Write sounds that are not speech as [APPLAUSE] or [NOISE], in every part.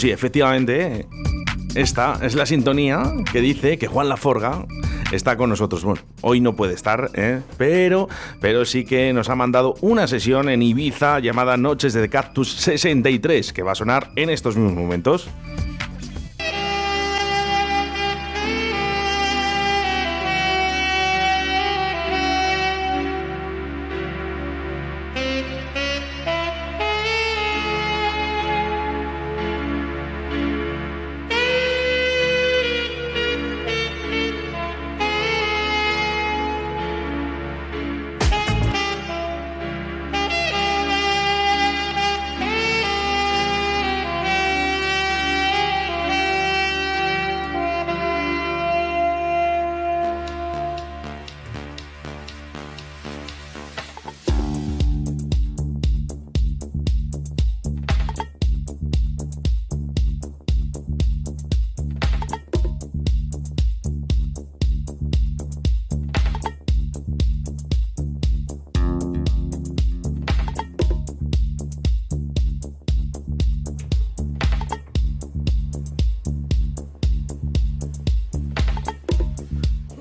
Sí, efectivamente, esta es la sintonía que dice que Juan Laforga está con nosotros. Bueno, hoy no puede estar, ¿eh? pero, pero sí que nos ha mandado una sesión en Ibiza llamada Noches de Cactus 63, que va a sonar en estos mismos momentos.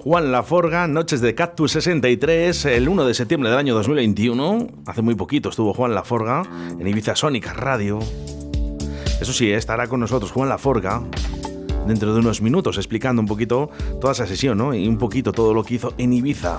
Juan Laforga, Noches de Cactus 63, el 1 de septiembre del año 2021. Hace muy poquito estuvo Juan Laforga en Ibiza Sónica Radio. Eso sí, estará con nosotros Juan Laforga dentro de unos minutos explicando un poquito toda esa sesión ¿no? y un poquito todo lo que hizo en Ibiza.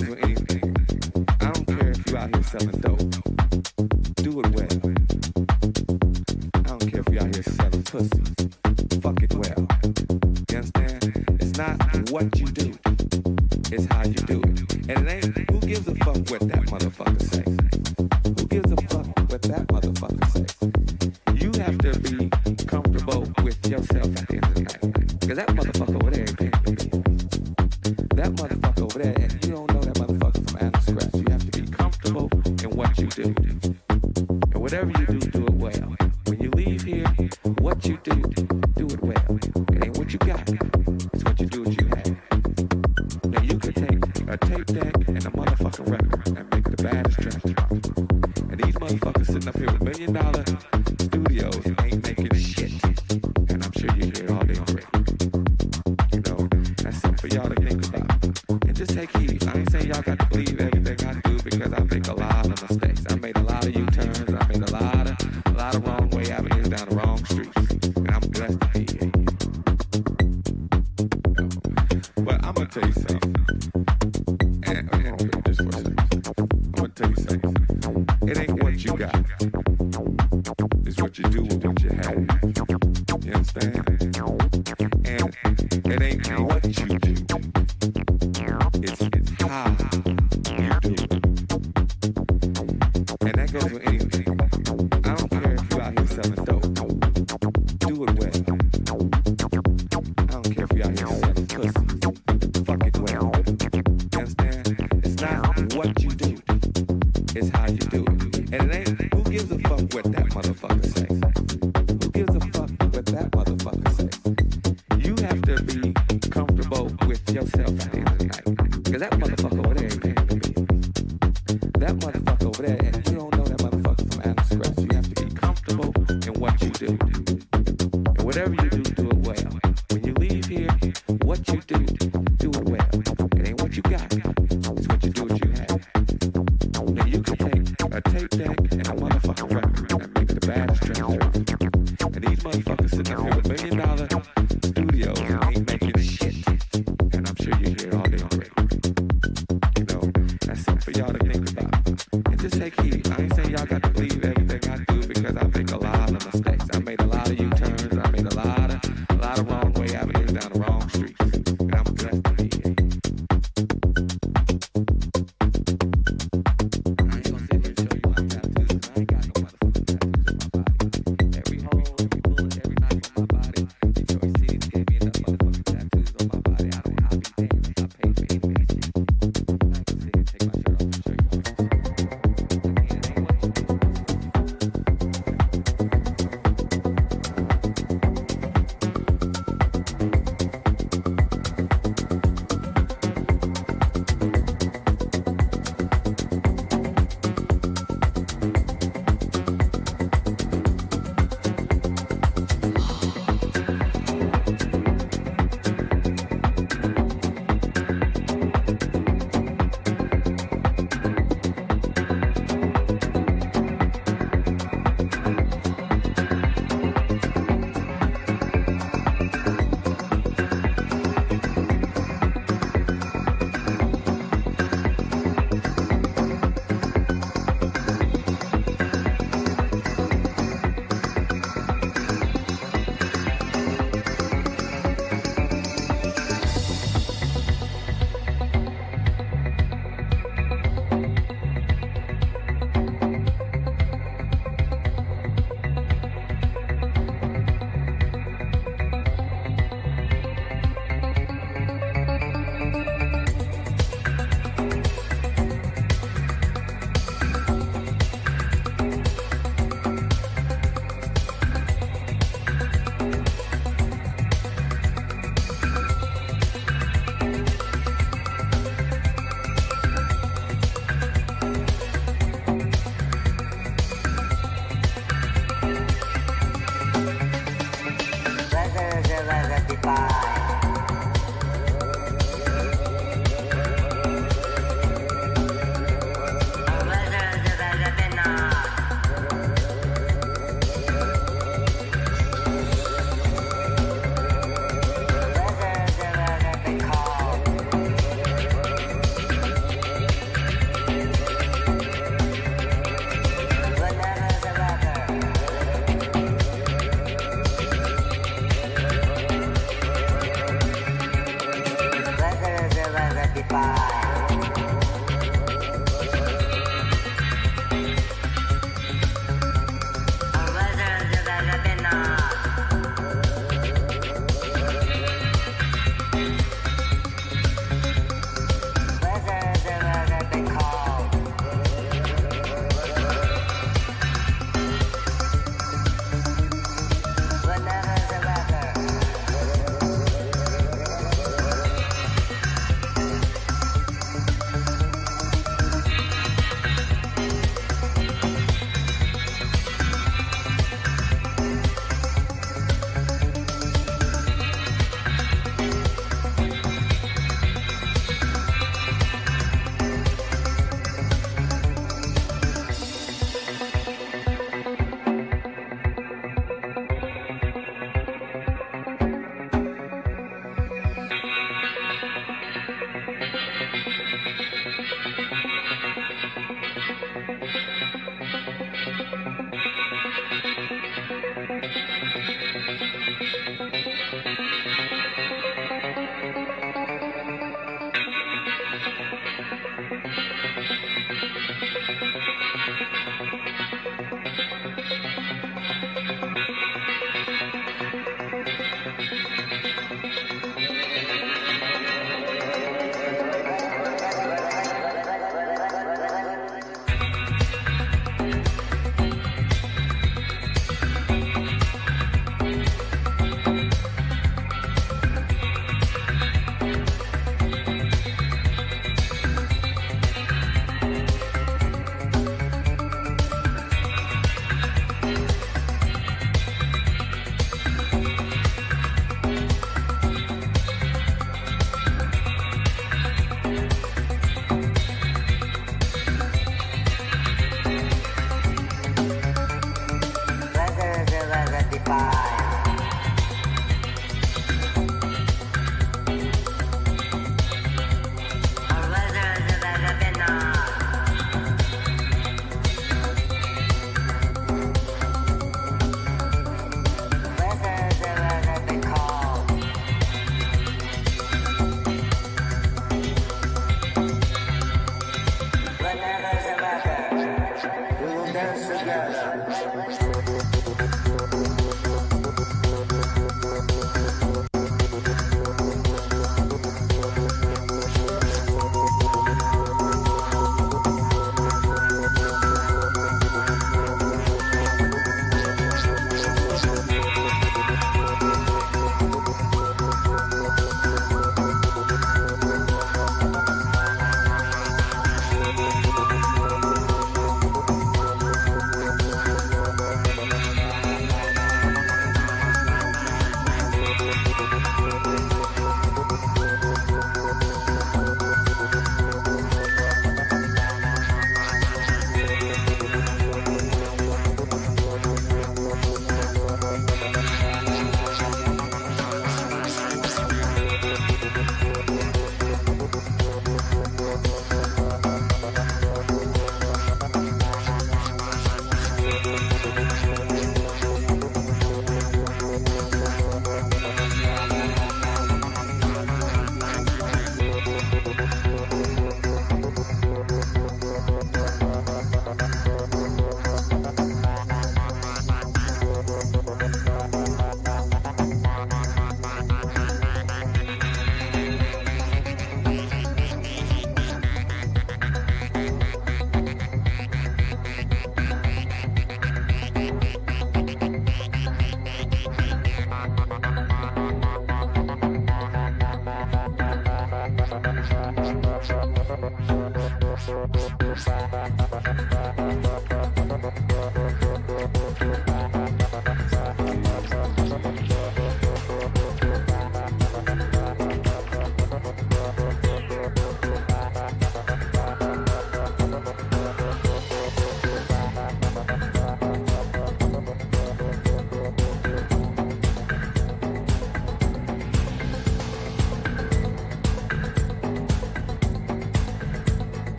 I don't care if you're out here selling dope. Do it well. I don't care if you're out here selling pussy. Fuck it well. You understand? It's not what you do, it's how you do it. And it ain't who gives a fuck what that motherfucker says? Who gives a fuck what that motherfucker says? got is what you do with what you have. You understand? but y'all to think about. And just take heed.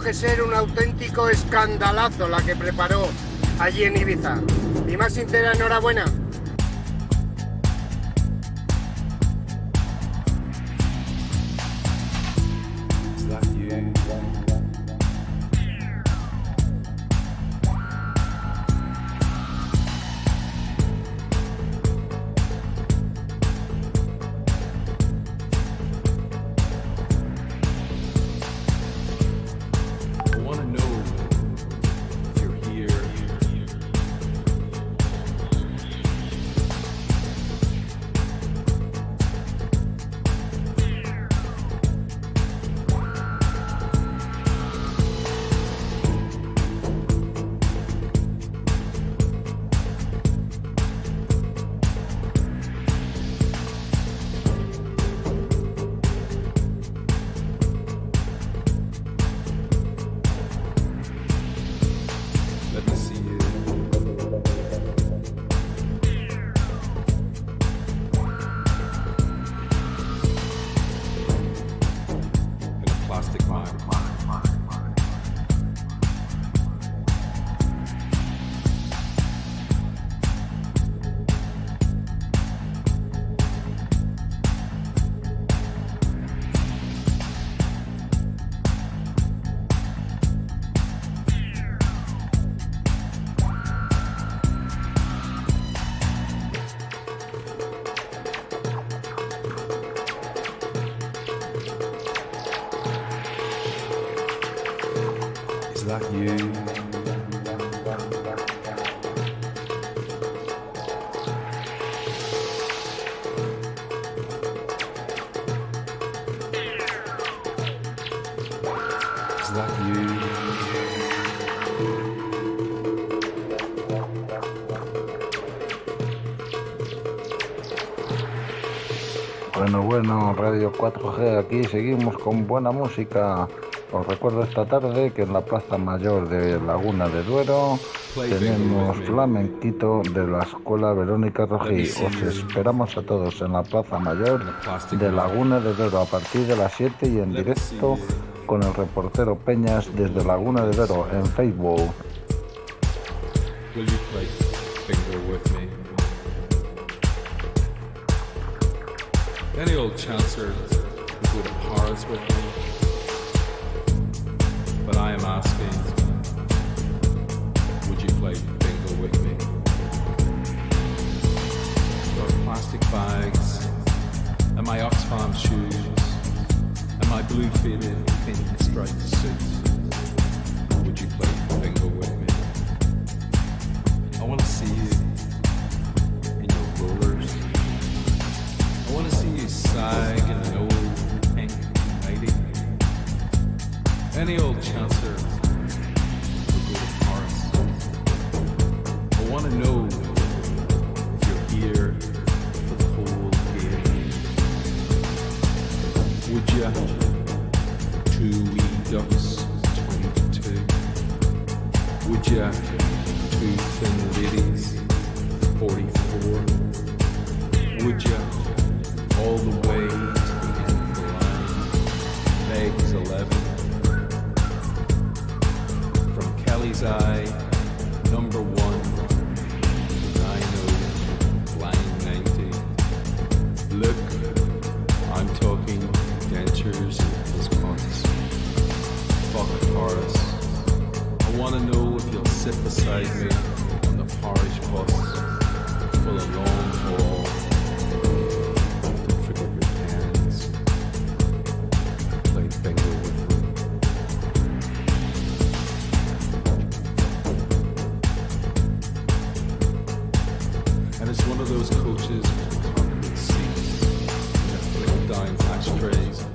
Que ser un auténtico escandalazo la que preparó allí en Ibiza. Mi más sincera enhorabuena. Bueno, bueno, Radio 4G, aquí seguimos con buena música. Os recuerdo esta tarde que en la Plaza Mayor de Laguna de Duero tenemos flamenquito de la Escuela Verónica Rojí. Os esperamos a todos en la Plaza Mayor de Laguna de Duero a partir de las 7 y en directo con el reportero Peñas desde Laguna de Duero en Facebook. Any old chancer would have with me. But I am asking, would you play bingo with me? Your plastic bags and my Oxfam shoes and my blue faded pink striped suit. Would you play bingo with me? I want to see you An old pink lady. Any old chance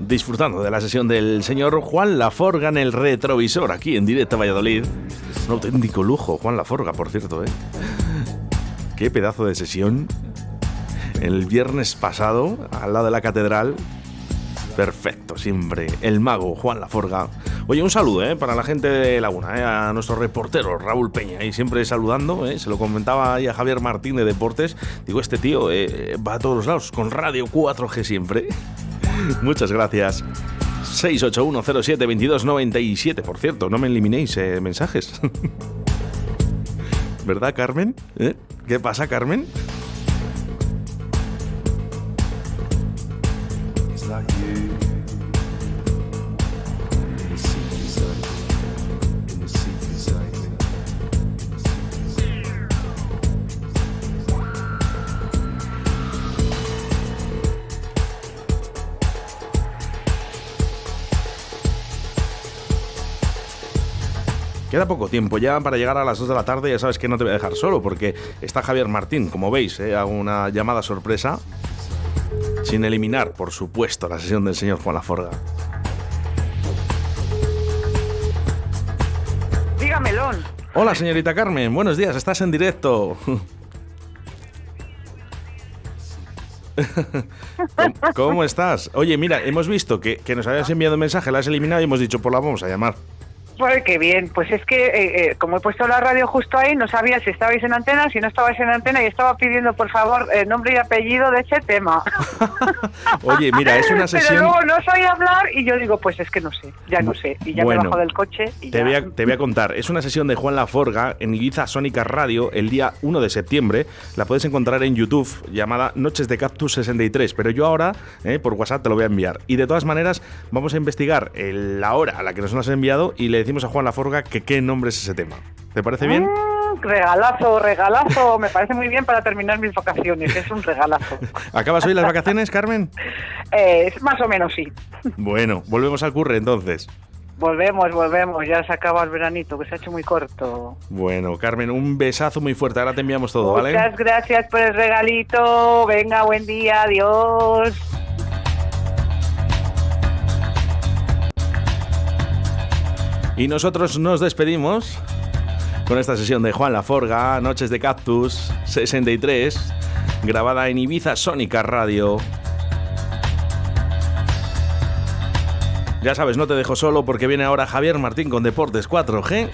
Disfrutando de la sesión del señor Juan Laforga en el retrovisor, aquí en directo a Valladolid. Un auténtico lujo, Juan Laforga, por cierto, ¿eh? Qué pedazo de sesión. El viernes pasado, al lado de la catedral, Perfecto, siempre. El mago, Juan Laforga. Oye, un saludo ¿eh? para la gente de Laguna, ¿eh? a nuestro reportero Raúl Peña, y siempre saludando. ¿eh? Se lo comentaba ahí a Javier Martín de Deportes. Digo, este tío eh, va a todos los lados con Radio 4G siempre. [LAUGHS] Muchas gracias. 681072297. Por cierto, no me eliminéis mensajes. [LAUGHS] ¿Verdad, Carmen? ¿Qué pasa, Carmen? Queda poco tiempo ya para llegar a las 2 de la tarde. Ya sabes que no te voy a dejar solo porque está Javier Martín, como veis, ¿eh? hago una llamada sorpresa. Sin eliminar, por supuesto, la sesión del señor Juan Laforga. Dígamelón. Hola, señorita Carmen. Buenos días, estás en directo. ¿Cómo, cómo estás? Oye, mira, hemos visto que, que nos habías enviado un mensaje, la has eliminado y hemos dicho, pues la vamos a llamar. Pues qué bien. Pues es que, eh, eh, como he puesto la radio justo ahí, no sabía si estabais en antena, si no estabais en antena, y estaba pidiendo, por favor, el nombre y apellido de ese tema. [LAUGHS] Oye, mira, es una Pero sesión... luego no soy hablar y yo digo, pues es que no sé, ya no sé. Y ya Bueno, me bajo del coche y Te ya. voy, a, te voy a contar, es una sesión de Juan Laforga en Ibiza Sónica Radio el día 1 de septiembre. La puedes encontrar en YouTube llamada Noches de Cactus 63, pero yo ahora eh, por WhatsApp te lo voy a enviar. Y de todas maneras vamos a investigar el- la hora a la que nos lo has enviado y le decimos a Juan Laforga que qué nombre es ese tema. ¿Te parece bien? Mm, regalazo, regalazo. me parece muy bien para terminar mis vacaciones. Es un regalazo. ¿Acabas hoy las vacaciones, Carmen? Eh, más o menos sí. Bueno, volvemos al curre entonces. Volvemos, volvemos. Ya se acaba el veranito, que se ha hecho muy corto. Bueno, Carmen, un besazo muy fuerte. Ahora te enviamos todo, ¿vale? Muchas gracias por el regalito. Venga, buen día. Adiós. Y nosotros nos despedimos con esta sesión de Juan Laforga, Noches de Cactus 63, grabada en Ibiza Sónica Radio. Ya sabes, no te dejo solo porque viene ahora Javier Martín con Deportes 4G.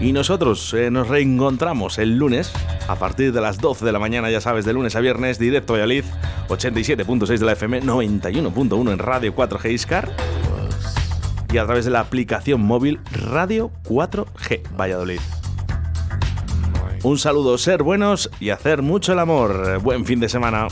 Y nosotros eh, nos reencontramos el lunes a partir de las 12 de la mañana, ya sabes, de lunes a viernes, directo a Valladolid, 87.6 de la FM, 91.1 en Radio 4G Iscar y a través de la aplicación móvil Radio 4G Valladolid. Un saludo, ser buenos y hacer mucho el amor. Buen fin de semana.